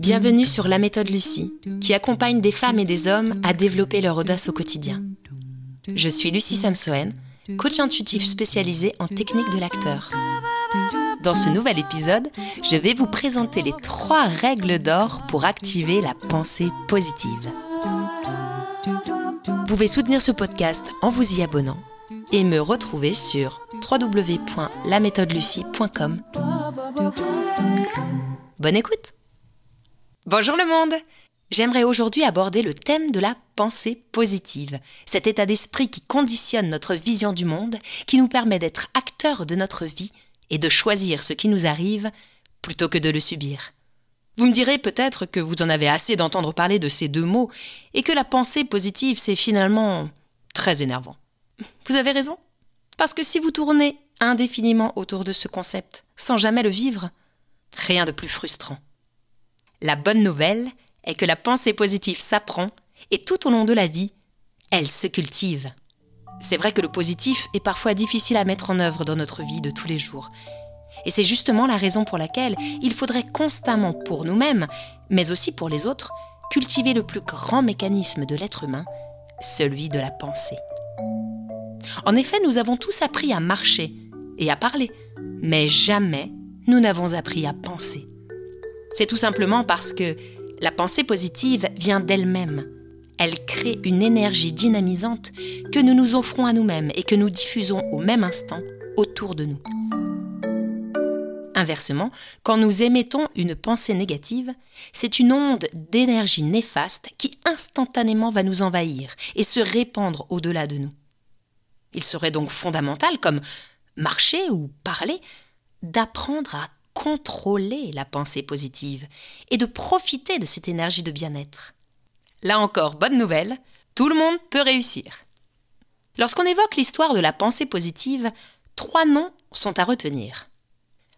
Bienvenue sur la méthode Lucie, qui accompagne des femmes et des hommes à développer leur audace au quotidien. Je suis Lucie Samsoen, coach intuitif spécialisé en technique de l'acteur. Dans ce nouvel épisode, je vais vous présenter les trois règles d'or pour activer la pensée positive. Vous pouvez soutenir ce podcast en vous y abonnant et me retrouver sur www.laméthodelucie.com. Bonne écoute Bonjour le monde J'aimerais aujourd'hui aborder le thème de la pensée positive, cet état d'esprit qui conditionne notre vision du monde, qui nous permet d'être acteurs de notre vie et de choisir ce qui nous arrive plutôt que de le subir. Vous me direz peut-être que vous en avez assez d'entendre parler de ces deux mots et que la pensée positive c'est finalement très énervant. Vous avez raison. Parce que si vous tournez indéfiniment autour de ce concept sans jamais le vivre, rien de plus frustrant. La bonne nouvelle est que la pensée positive s'apprend et tout au long de la vie, elle se cultive. C'est vrai que le positif est parfois difficile à mettre en œuvre dans notre vie de tous les jours. Et c'est justement la raison pour laquelle il faudrait constamment pour nous-mêmes, mais aussi pour les autres, cultiver le plus grand mécanisme de l'être humain, celui de la pensée. En effet, nous avons tous appris à marcher et à parler, mais jamais nous n'avons appris à penser. C'est tout simplement parce que la pensée positive vient d'elle-même. Elle crée une énergie dynamisante que nous nous offrons à nous-mêmes et que nous diffusons au même instant autour de nous. Inversement, quand nous émettons une pensée négative, c'est une onde d'énergie néfaste qui instantanément va nous envahir et se répandre au-delà de nous. Il serait donc fondamental, comme marcher ou parler, d'apprendre à contrôler la pensée positive et de profiter de cette énergie de bien-être. Là encore, bonne nouvelle, tout le monde peut réussir. Lorsqu'on évoque l'histoire de la pensée positive, trois noms sont à retenir.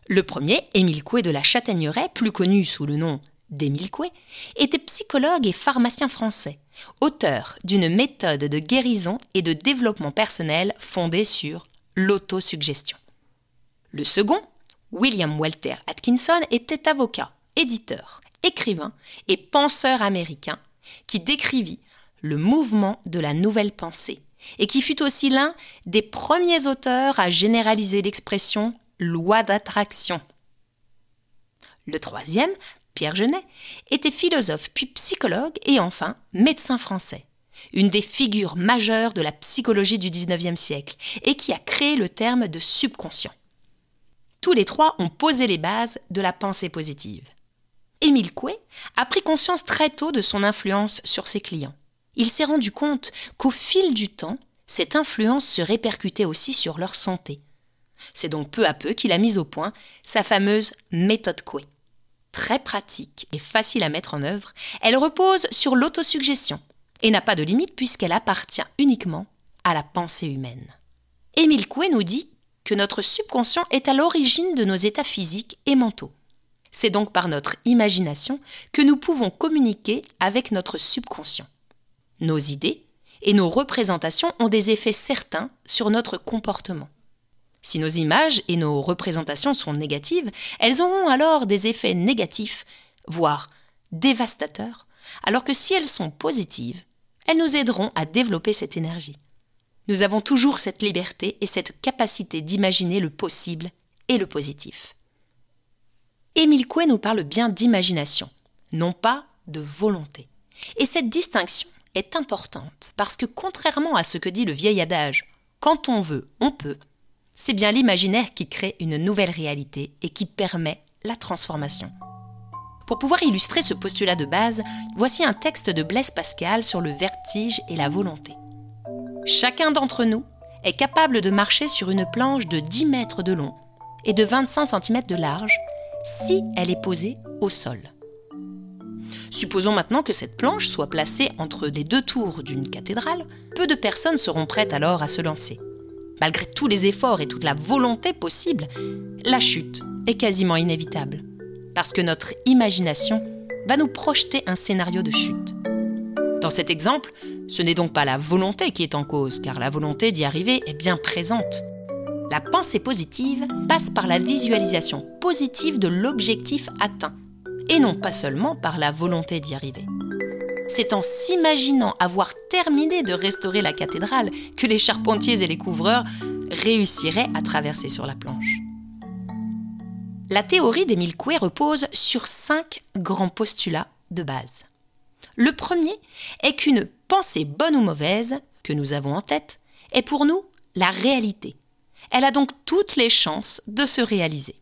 Le premier, Émile Coué de la Châtaigneraie, plus connu sous le nom d'Émile Coué, était psychologue et pharmacien français, auteur d'une méthode de guérison et de développement personnel fondée sur l'autosuggestion. Le second, William Walter Atkinson était avocat, éditeur, écrivain et penseur américain qui décrivit le mouvement de la nouvelle pensée et qui fut aussi l'un des premiers auteurs à généraliser l'expression loi d'attraction. Le troisième, Pierre Genet, était philosophe puis psychologue et enfin médecin français, une des figures majeures de la psychologie du XIXe siècle et qui a créé le terme de subconscient. Tous les trois ont posé les bases de la pensée positive. Émile Coué a pris conscience très tôt de son influence sur ses clients. Il s'est rendu compte qu'au fil du temps, cette influence se répercutait aussi sur leur santé. C'est donc peu à peu qu'il a mis au point sa fameuse méthode Coué. Très pratique et facile à mettre en œuvre, elle repose sur l'autosuggestion et n'a pas de limite puisqu'elle appartient uniquement à la pensée humaine. Émile Coué nous dit que notre subconscient est à l'origine de nos états physiques et mentaux. C'est donc par notre imagination que nous pouvons communiquer avec notre subconscient. Nos idées et nos représentations ont des effets certains sur notre comportement. Si nos images et nos représentations sont négatives, elles auront alors des effets négatifs, voire dévastateurs, alors que si elles sont positives, elles nous aideront à développer cette énergie. Nous avons toujours cette liberté et cette capacité d'imaginer le possible et le positif. Émile Coué nous parle bien d'imagination, non pas de volonté. Et cette distinction est importante parce que contrairement à ce que dit le vieil adage quand on veut, on peut, c'est bien l'imaginaire qui crée une nouvelle réalité et qui permet la transformation. Pour pouvoir illustrer ce postulat de base, voici un texte de Blaise Pascal sur le vertige et la volonté. Chacun d'entre nous est capable de marcher sur une planche de 10 mètres de long et de 25 cm de large si elle est posée au sol. Supposons maintenant que cette planche soit placée entre les deux tours d'une cathédrale, peu de personnes seront prêtes alors à se lancer. Malgré tous les efforts et toute la volonté possible, la chute est quasiment inévitable, parce que notre imagination va nous projeter un scénario de chute. Dans cet exemple, ce n'est donc pas la volonté qui est en cause, car la volonté d'y arriver est bien présente. La pensée positive passe par la visualisation positive de l'objectif atteint, et non pas seulement par la volonté d'y arriver. C'est en s'imaginant avoir terminé de restaurer la cathédrale que les charpentiers et les couvreurs réussiraient à traverser sur la planche. La théorie d'Émile Coué repose sur cinq grands postulats de base. Le premier est qu'une pensée bonne ou mauvaise que nous avons en tête est pour nous la réalité. Elle a donc toutes les chances de se réaliser.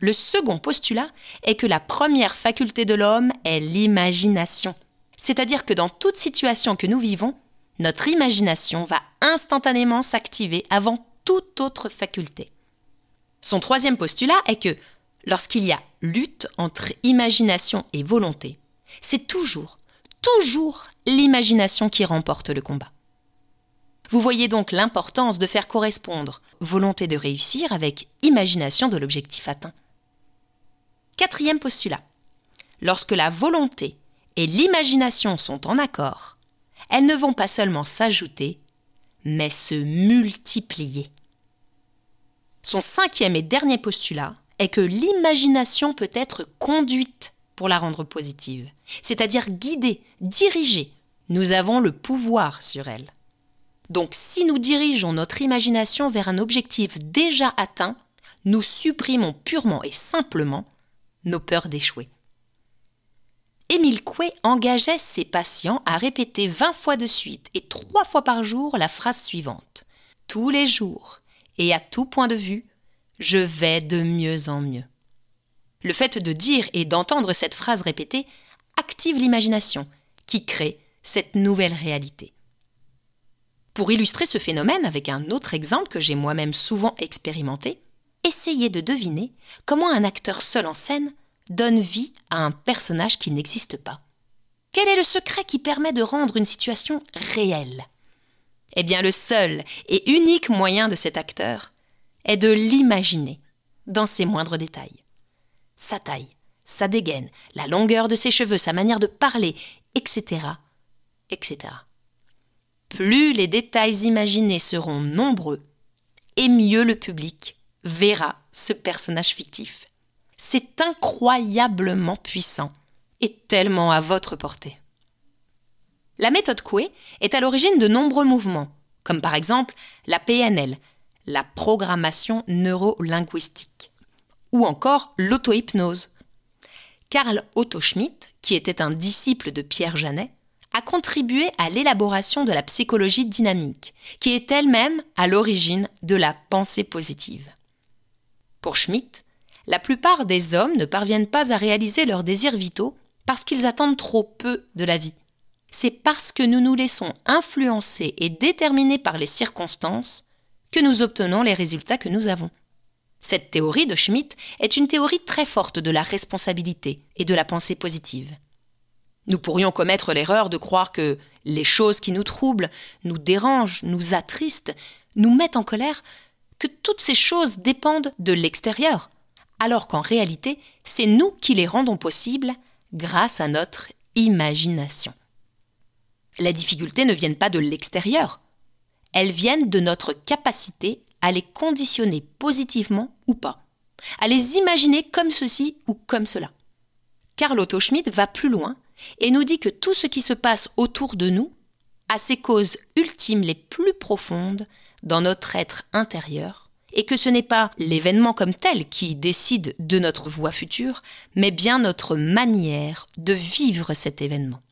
Le second postulat est que la première faculté de l'homme est l'imagination. C'est-à-dire que dans toute situation que nous vivons, notre imagination va instantanément s'activer avant toute autre faculté. Son troisième postulat est que lorsqu'il y a lutte entre imagination et volonté, c'est toujours, toujours l'imagination qui remporte le combat. Vous voyez donc l'importance de faire correspondre volonté de réussir avec imagination de l'objectif atteint. Quatrième postulat. Lorsque la volonté et l'imagination sont en accord, elles ne vont pas seulement s'ajouter, mais se multiplier. Son cinquième et dernier postulat est que l'imagination peut être conduite pour la rendre positive, c'est-à-dire guidée, dirigée. Nous avons le pouvoir sur elle. Donc si nous dirigeons notre imagination vers un objectif déjà atteint, nous supprimons purement et simplement nos peurs d'échouer. Émile Coué engageait ses patients à répéter 20 fois de suite et trois fois par jour la phrase suivante. Tous les jours et à tout point de vue, je vais de mieux en mieux. Le fait de dire et d'entendre cette phrase répétée active l'imagination qui crée cette nouvelle réalité. Pour illustrer ce phénomène avec un autre exemple que j'ai moi-même souvent expérimenté, essayez de deviner comment un acteur seul en scène donne vie à un personnage qui n'existe pas. Quel est le secret qui permet de rendre une situation réelle? Eh bien, le seul et unique moyen de cet acteur est de l'imaginer dans ses moindres détails. Sa taille, sa dégaine, la longueur de ses cheveux, sa manière de parler, etc., etc. Plus les détails imaginés seront nombreux, et mieux le public verra ce personnage fictif. C'est incroyablement puissant et tellement à votre portée. La méthode Coué est à l'origine de nombreux mouvements, comme par exemple la PNL, la programmation neurolinguistique, ou encore l'auto-hypnose. Karl Otto Schmidt, qui était un disciple de Pierre Janet, a contribué à l'élaboration de la psychologie dynamique, qui est elle-même à l'origine de la pensée positive. Pour Schmidt, la plupart des hommes ne parviennent pas à réaliser leurs désirs vitaux parce qu'ils attendent trop peu de la vie. C'est parce que nous nous laissons influencer et déterminer par les circonstances que nous obtenons les résultats que nous avons. Cette théorie de Schmitt est une théorie très forte de la responsabilité et de la pensée positive. Nous pourrions commettre l'erreur de croire que les choses qui nous troublent, nous dérangent, nous attristent, nous mettent en colère, que toutes ces choses dépendent de l'extérieur, alors qu'en réalité, c'est nous qui les rendons possibles grâce à notre imagination. Les difficultés ne viennent pas de l'extérieur, elles viennent de notre capacité à les conditionner positivement ou pas, à les imaginer comme ceci ou comme cela. Carl Otto Schmidt va plus loin et nous dit que tout ce qui se passe autour de nous a ses causes ultimes les plus profondes dans notre être intérieur, et que ce n'est pas l'événement comme tel qui décide de notre voie future, mais bien notre manière de vivre cet événement.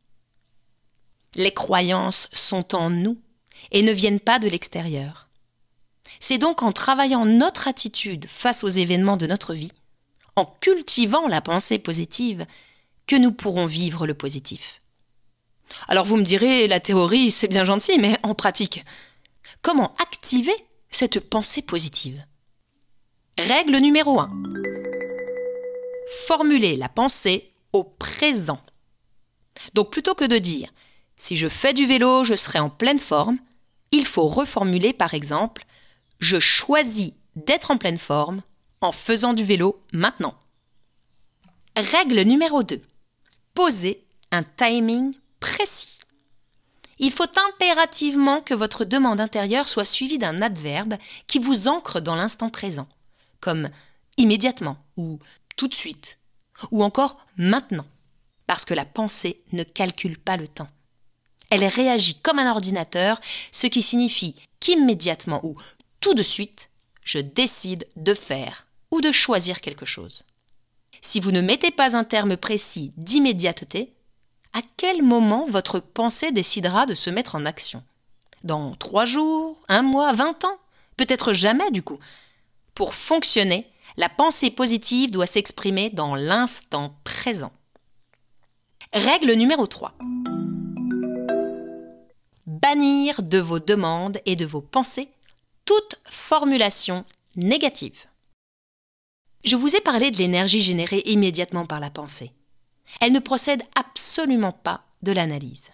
Les croyances sont en nous et ne viennent pas de l'extérieur. C'est donc en travaillant notre attitude face aux événements de notre vie, en cultivant la pensée positive, que nous pourrons vivre le positif. Alors vous me direz, la théorie, c'est bien gentil, mais en pratique, comment activer cette pensée positive? Règle numéro 1. Formuler la pensée au présent. Donc plutôt que de dire si je fais du vélo, je serai en pleine forme, il faut reformuler par exemple Je choisis d'être en pleine forme en faisant du vélo maintenant. Règle numéro 2. Posez un timing précis. Il faut impérativement que votre demande intérieure soit suivie d'un adverbe qui vous ancre dans l'instant présent, comme immédiatement ou tout de suite, ou encore maintenant, parce que la pensée ne calcule pas le temps. Elle réagit comme un ordinateur, ce qui signifie qu'immédiatement ou tout de suite, je décide de faire ou de choisir quelque chose. Si vous ne mettez pas un terme précis d'immédiateté, à quel moment votre pensée décidera de se mettre en action? Dans trois jours, un mois, vingt ans? Peut-être jamais du coup. Pour fonctionner, la pensée positive doit s'exprimer dans l'instant présent. Règle numéro 3. Bannir de vos demandes et de vos pensées toute formulation négative. Je vous ai parlé de l'énergie générée immédiatement par la pensée. Elle ne procède absolument pas de l'analyse.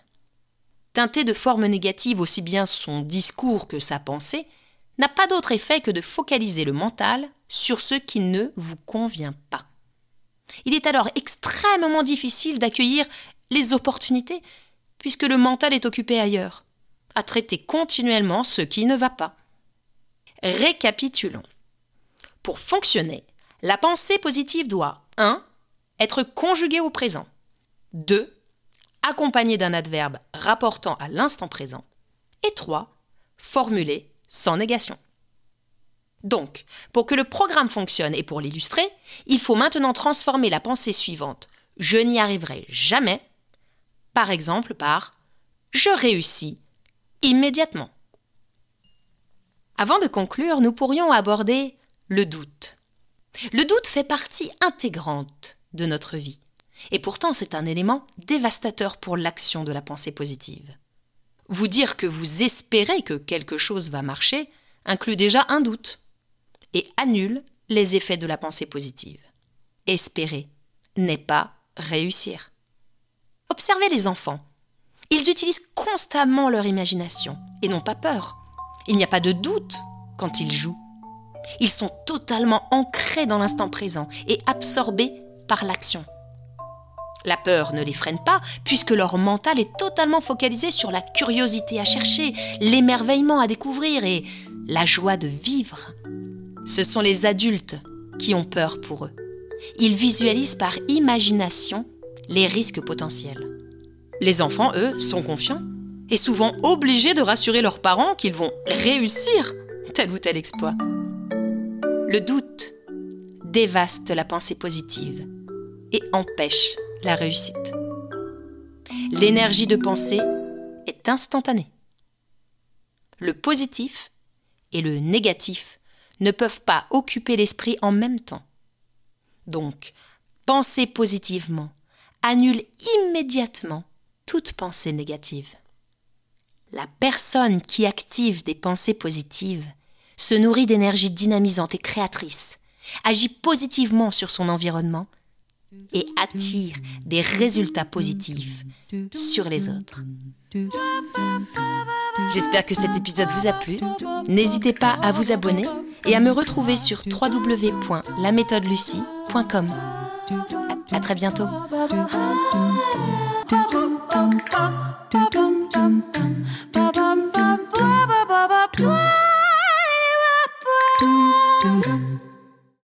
Teinté de formes négatives aussi bien son discours que sa pensée, n'a pas d'autre effet que de focaliser le mental sur ce qui ne vous convient pas. Il est alors extrêmement difficile d'accueillir les opportunités, puisque le mental est occupé ailleurs, à traiter continuellement ce qui ne va pas. Récapitulons. Pour fonctionner, la pensée positive doit 1. être conjuguée au présent, 2. accompagnée d'un adverbe rapportant à l'instant présent, et 3. formulée sans négation. Donc, pour que le programme fonctionne et pour l'illustrer, il faut maintenant transformer la pensée suivante je n'y arriverai jamais, par exemple par je réussis immédiatement. Avant de conclure, nous pourrions aborder le doute. Le doute fait partie intégrante de notre vie, et pourtant c'est un élément dévastateur pour l'action de la pensée positive. Vous dire que vous espérez que quelque chose va marcher inclut déjà un doute et annule les effets de la pensée positive. Espérer n'est pas réussir. Observez les enfants. Ils utilisent constamment leur imagination et n'ont pas peur. Il n'y a pas de doute quand ils jouent. Ils sont totalement ancrés dans l'instant présent et absorbés par l'action. La peur ne les freine pas, puisque leur mental est totalement focalisé sur la curiosité à chercher, l'émerveillement à découvrir et la joie de vivre. Ce sont les adultes qui ont peur pour eux. Ils visualisent par imagination les risques potentiels. Les enfants, eux, sont confiants et souvent obligés de rassurer leurs parents qu'ils vont réussir tel ou tel exploit. Le doute dévaste la pensée positive et empêche la réussite. L'énergie de pensée est instantanée. Le positif et le négatif ne peuvent pas occuper l'esprit en même temps. Donc, penser positivement annule immédiatement toute pensée négative. La personne qui active des pensées positives se nourrit d'énergie dynamisante et créatrice, agit positivement sur son environnement et attire des résultats positifs sur les autres. J'espère que cet épisode vous a plu. N'hésitez pas à vous abonner et à me retrouver sur www.laméthodelucie.com. À, à très bientôt.